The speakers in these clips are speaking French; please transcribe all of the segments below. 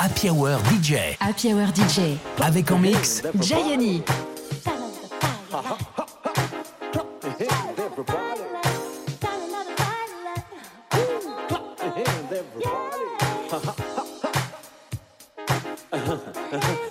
Happy Hour DJ. Happy Hour DJ. Avec en mix Gianni.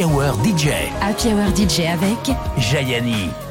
DJ. Happy Hour DJ avec Jayani.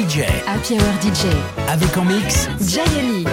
DJ. Happy Hour DJ. Avec en mix. Jayali.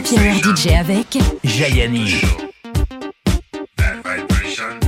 Happy Hour DJ avec Jayani. Vibration,